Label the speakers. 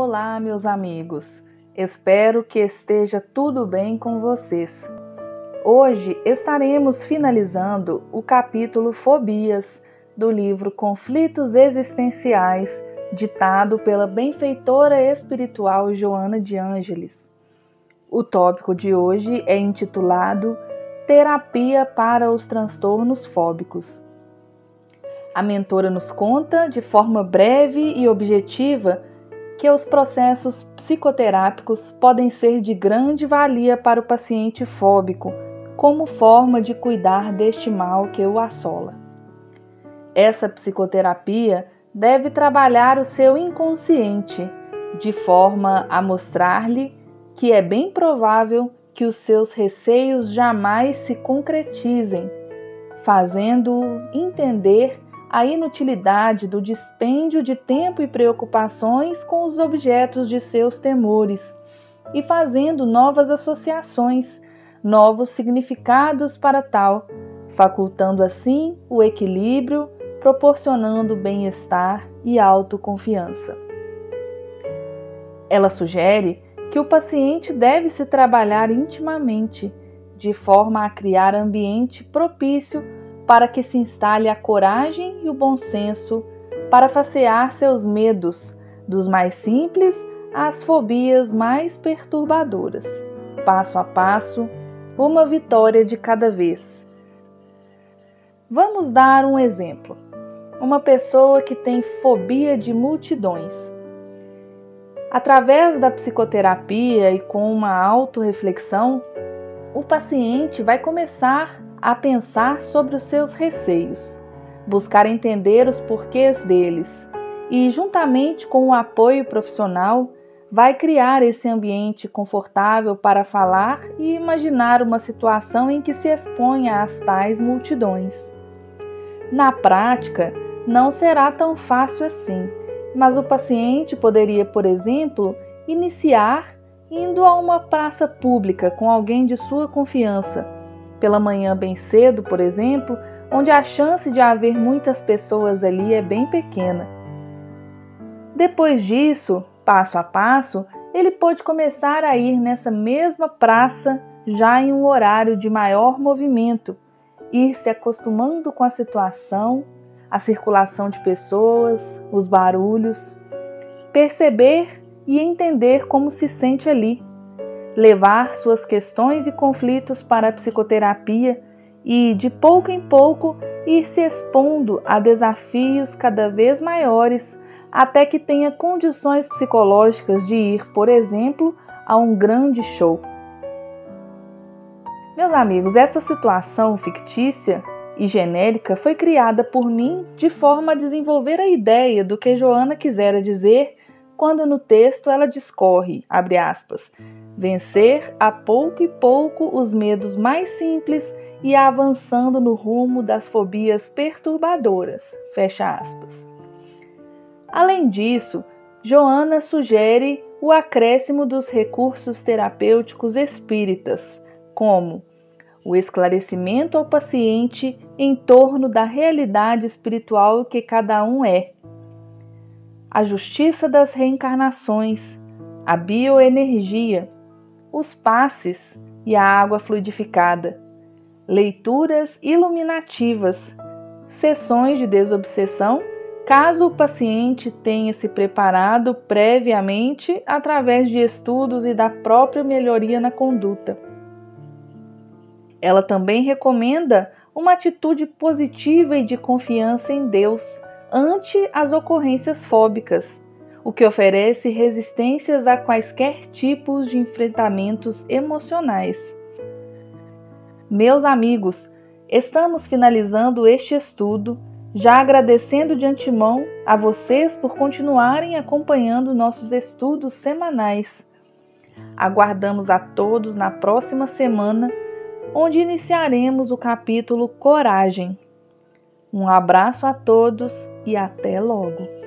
Speaker 1: Olá, meus amigos. Espero que esteja tudo bem com vocês. Hoje estaremos finalizando o capítulo Fobias do livro Conflitos Existenciais, ditado pela benfeitora espiritual Joana de Ângeles. O tópico de hoje é intitulado Terapia para os transtornos fóbicos. A mentora nos conta, de forma breve e objetiva, que os processos psicoterápicos podem ser de grande valia para o paciente fóbico, como forma de cuidar deste mal que o assola. Essa psicoterapia deve trabalhar o seu inconsciente, de forma a mostrar-lhe que é bem provável que os seus receios jamais se concretizem, fazendo-o entender a inutilidade do dispêndio de tempo e preocupações com os objetos de seus temores e fazendo novas associações, novos significados para tal, facultando assim o equilíbrio, proporcionando bem-estar e autoconfiança. Ela sugere que o paciente deve se trabalhar intimamente, de forma a criar ambiente propício para que se instale a coragem e o bom senso para facear seus medos, dos mais simples às fobias mais perturbadoras, passo a passo, uma vitória de cada vez. Vamos dar um exemplo. Uma pessoa que tem fobia de multidões. Através da psicoterapia e com uma autorreflexão, o paciente vai começar a pensar sobre os seus receios, buscar entender os porquês deles e, juntamente com o apoio profissional, vai criar esse ambiente confortável para falar e imaginar uma situação em que se exponha às tais multidões. Na prática, não será tão fácil assim, mas o paciente poderia, por exemplo, iniciar indo a uma praça pública com alguém de sua confiança pela manhã bem cedo, por exemplo, onde a chance de haver muitas pessoas ali é bem pequena. Depois disso, passo a passo, ele pode começar a ir nessa mesma praça já em um horário de maior movimento, ir se acostumando com a situação, a circulação de pessoas, os barulhos, perceber e entender como se sente ali levar suas questões e conflitos para a psicoterapia e, de pouco em pouco, ir se expondo a desafios cada vez maiores até que tenha condições psicológicas de ir, por exemplo, a um grande show. Meus amigos, essa situação fictícia e genérica foi criada por mim de forma a desenvolver a ideia do que Joana quisera dizer quando no texto ela discorre, abre aspas, vencer a pouco e pouco os medos mais simples e avançando no rumo das fobias perturbadoras. Fecha aspas. Além disso, Joana sugere o acréscimo dos recursos terapêuticos espíritas, como o esclarecimento ao paciente em torno da realidade espiritual que cada um é, a justiça das reencarnações, a bioenergia, os passes e a água fluidificada, leituras iluminativas, sessões de desobsessão, caso o paciente tenha se preparado previamente através de estudos e da própria melhoria na conduta. Ela também recomenda uma atitude positiva e de confiança em Deus ante as ocorrências fóbicas o que oferece resistências a quaisquer tipos de enfrentamentos emocionais. Meus amigos, estamos finalizando este estudo, já agradecendo de antemão a vocês por continuarem acompanhando nossos estudos semanais. Aguardamos a todos na próxima semana, onde iniciaremos o capítulo Coragem. Um abraço a todos e até logo!